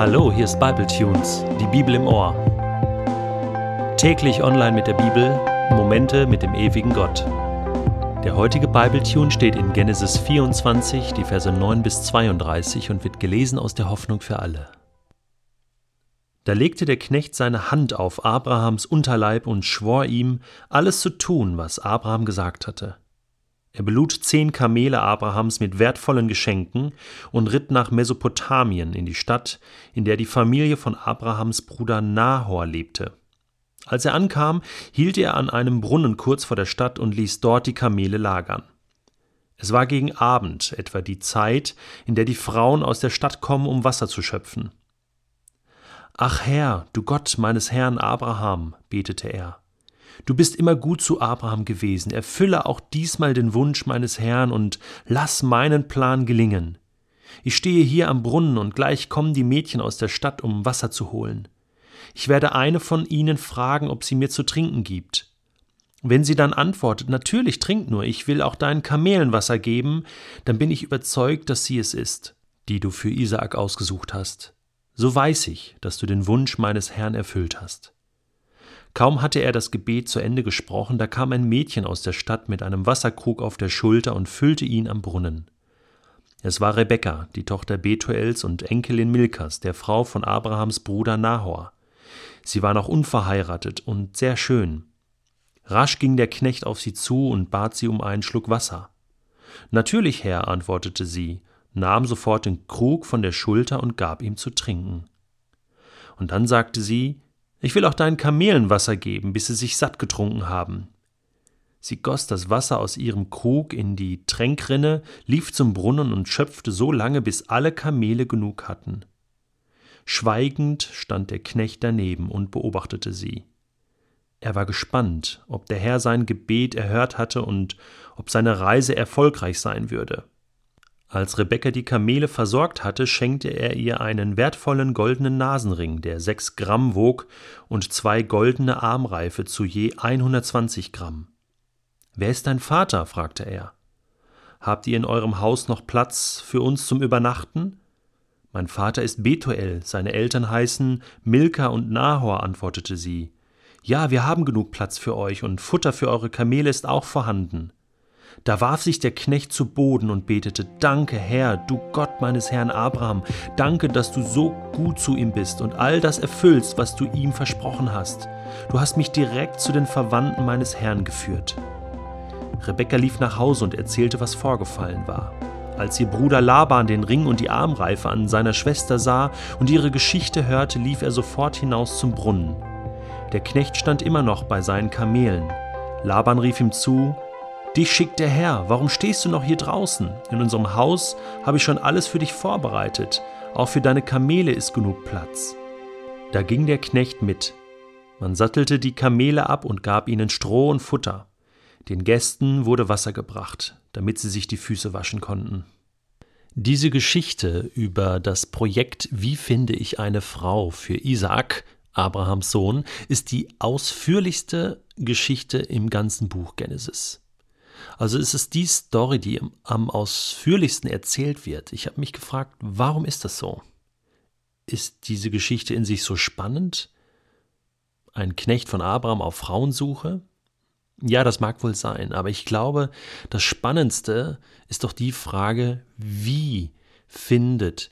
Hallo, hier ist Bible Tunes, die Bibel im Ohr. Täglich online mit der Bibel, Momente mit dem ewigen Gott. Der heutige Bible Tune steht in Genesis 24, die Verse 9 bis 32 und wird gelesen aus der Hoffnung für alle. Da legte der Knecht seine Hand auf Abrahams Unterleib und schwor ihm, alles zu tun, was Abraham gesagt hatte. Er belud zehn Kamele Abrahams mit wertvollen Geschenken und ritt nach Mesopotamien in die Stadt, in der die Familie von Abrahams Bruder Nahor lebte. Als er ankam, hielt er an einem Brunnen kurz vor der Stadt und ließ dort die Kamele lagern. Es war gegen Abend, etwa die Zeit, in der die Frauen aus der Stadt kommen, um Wasser zu schöpfen. Ach Herr, du Gott meines Herrn Abraham, betete er, Du bist immer gut zu Abraham gewesen. Erfülle auch diesmal den Wunsch meines Herrn und lass meinen Plan gelingen. Ich stehe hier am Brunnen und gleich kommen die Mädchen aus der Stadt, um Wasser zu holen. Ich werde eine von ihnen fragen, ob sie mir zu trinken gibt. Wenn sie dann antwortet, natürlich trink nur, ich will auch deinen Kamelen Wasser geben, dann bin ich überzeugt, dass sie es ist, die du für Isaak ausgesucht hast. So weiß ich, dass du den Wunsch meines Herrn erfüllt hast. Kaum hatte er das Gebet zu Ende gesprochen, da kam ein Mädchen aus der Stadt mit einem Wasserkrug auf der Schulter und füllte ihn am Brunnen. Es war Rebekka, die Tochter Betuels und Enkelin Milkas, der Frau von Abrahams Bruder Nahor. Sie war noch unverheiratet und sehr schön. Rasch ging der Knecht auf sie zu und bat sie um einen Schluck Wasser. Natürlich, Herr, antwortete sie, nahm sofort den Krug von der Schulter und gab ihm zu trinken. Und dann sagte sie, ich will auch deinen Kamelen Wasser geben, bis sie sich satt getrunken haben. Sie goss das Wasser aus ihrem Krug in die Tränkrinne, lief zum Brunnen und schöpfte so lange, bis alle Kamele genug hatten. Schweigend stand der Knecht daneben und beobachtete sie. Er war gespannt, ob der Herr sein Gebet erhört hatte und ob seine Reise erfolgreich sein würde. Als Rebekka die Kamele versorgt hatte, schenkte er ihr einen wertvollen goldenen Nasenring, der sechs Gramm wog, und zwei goldene Armreife zu je 120 Gramm. Wer ist dein Vater? fragte er. Habt ihr in eurem Haus noch Platz für uns zum Übernachten? Mein Vater ist Betuel, seine Eltern heißen Milka und Nahor, antwortete sie. Ja, wir haben genug Platz für euch und Futter für eure Kamele ist auch vorhanden. Da warf sich der Knecht zu Boden und betete, Danke, Herr, du Gott meines Herrn Abraham, danke, dass du so gut zu ihm bist und all das erfüllst, was du ihm versprochen hast. Du hast mich direkt zu den Verwandten meines Herrn geführt. Rebekka lief nach Hause und erzählte, was vorgefallen war. Als ihr Bruder Laban den Ring und die Armreife an seiner Schwester sah und ihre Geschichte hörte, lief er sofort hinaus zum Brunnen. Der Knecht stand immer noch bei seinen Kamelen. Laban rief ihm zu, Dich schickt der Herr, warum stehst du noch hier draußen? In unserem Haus habe ich schon alles für dich vorbereitet, auch für deine Kamele ist genug Platz. Da ging der Knecht mit. Man sattelte die Kamele ab und gab ihnen Stroh und Futter. Den Gästen wurde Wasser gebracht, damit sie sich die Füße waschen konnten. Diese Geschichte über das Projekt Wie finde ich eine Frau für Isaak, Abrahams Sohn, ist die ausführlichste Geschichte im ganzen Buch Genesis. Also es ist die Story, die am ausführlichsten erzählt wird. Ich habe mich gefragt, warum ist das so? Ist diese Geschichte in sich so spannend? Ein Knecht von Abraham auf Frauensuche? Ja, das mag wohl sein, aber ich glaube, das Spannendste ist doch die Frage, wie findet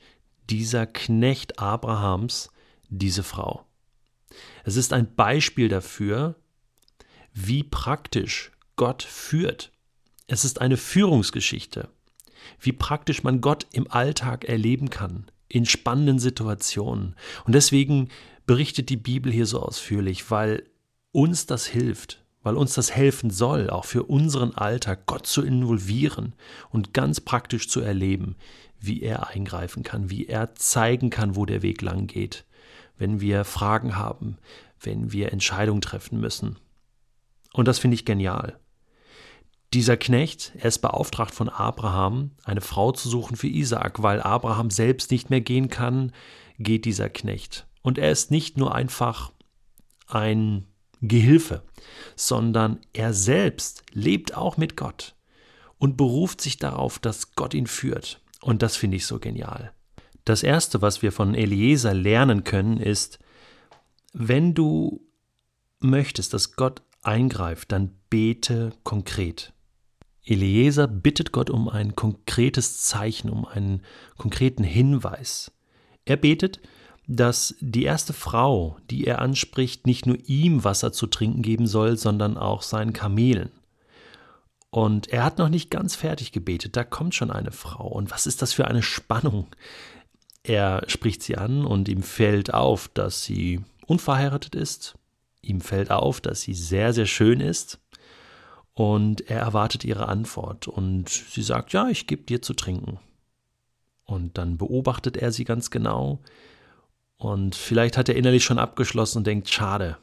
dieser Knecht Abrahams diese Frau? Es ist ein Beispiel dafür, wie praktisch Gott führt. Es ist eine Führungsgeschichte, wie praktisch man Gott im Alltag erleben kann, in spannenden Situationen. Und deswegen berichtet die Bibel hier so ausführlich, weil uns das hilft, weil uns das helfen soll, auch für unseren Alltag Gott zu involvieren und ganz praktisch zu erleben, wie er eingreifen kann, wie er zeigen kann, wo der Weg lang geht, wenn wir Fragen haben, wenn wir Entscheidungen treffen müssen. Und das finde ich genial. Dieser Knecht, er ist beauftragt von Abraham, eine Frau zu suchen für Isaak, weil Abraham selbst nicht mehr gehen kann, geht dieser Knecht. Und er ist nicht nur einfach ein Gehilfe, sondern er selbst lebt auch mit Gott und beruft sich darauf, dass Gott ihn führt. Und das finde ich so genial. Das Erste, was wir von Eliezer lernen können, ist, wenn du möchtest, dass Gott eingreift, dann bete konkret. Eliezer bittet Gott um ein konkretes Zeichen, um einen konkreten Hinweis. Er betet, dass die erste Frau, die er anspricht, nicht nur ihm Wasser zu trinken geben soll, sondern auch seinen Kamelen. Und er hat noch nicht ganz fertig gebetet, da kommt schon eine Frau. Und was ist das für eine Spannung? Er spricht sie an und ihm fällt auf, dass sie unverheiratet ist. Ihm fällt auf, dass sie sehr, sehr schön ist. Und er erwartet ihre Antwort. Und sie sagt, ja, ich gebe dir zu trinken. Und dann beobachtet er sie ganz genau. Und vielleicht hat er innerlich schon abgeschlossen und denkt, schade,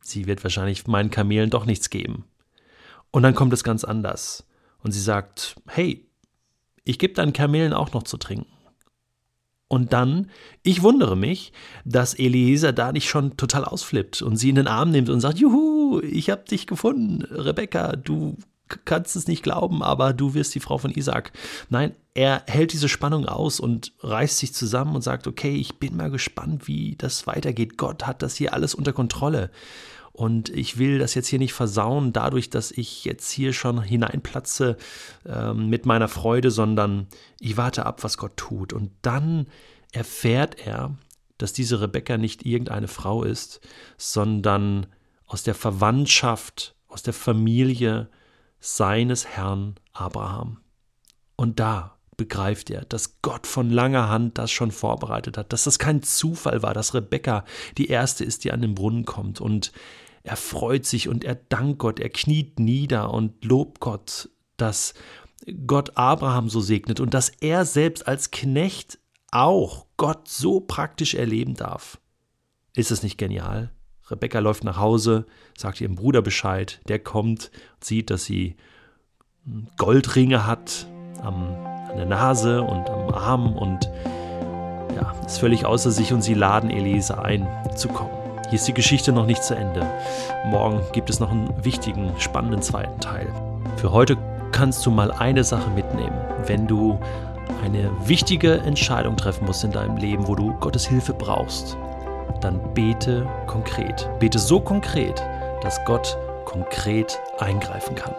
sie wird wahrscheinlich meinen Kamelen doch nichts geben. Und dann kommt es ganz anders. Und sie sagt, hey, ich gebe deinen Kamelen auch noch zu trinken. Und dann, ich wundere mich, dass Eliezer da nicht schon total ausflippt und sie in den Arm nimmt und sagt, Juhu, ich hab dich gefunden, Rebecca, du kannst es nicht glauben, aber du wirst die Frau von Isaac. Nein, er hält diese Spannung aus und reißt sich zusammen und sagt, okay, ich bin mal gespannt, wie das weitergeht. Gott hat das hier alles unter Kontrolle. Und ich will das jetzt hier nicht versauen, dadurch, dass ich jetzt hier schon hineinplatze äh, mit meiner Freude, sondern ich warte ab, was Gott tut. Und dann erfährt er, dass diese Rebecca nicht irgendeine Frau ist, sondern aus der Verwandtschaft, aus der Familie seines Herrn Abraham. Und da begreift er, dass Gott von langer Hand das schon vorbereitet hat, dass das kein Zufall war, dass Rebecca die erste ist, die an den Brunnen kommt. Und er freut sich und er dankt Gott, er kniet nieder und lobt Gott, dass Gott Abraham so segnet und dass er selbst als Knecht auch Gott so praktisch erleben darf. Ist es nicht genial? Rebecca läuft nach Hause, sagt ihrem Bruder Bescheid, der kommt, sieht, dass sie Goldringe hat am, an der Nase und am Arm und ja, ist völlig außer sich und sie laden Elise ein, zu kommen. Hier ist die Geschichte noch nicht zu Ende. Morgen gibt es noch einen wichtigen, spannenden zweiten Teil. Für heute kannst du mal eine Sache mitnehmen. Wenn du eine wichtige Entscheidung treffen musst in deinem Leben, wo du Gottes Hilfe brauchst, dann bete konkret. Bete so konkret, dass Gott konkret eingreifen kann.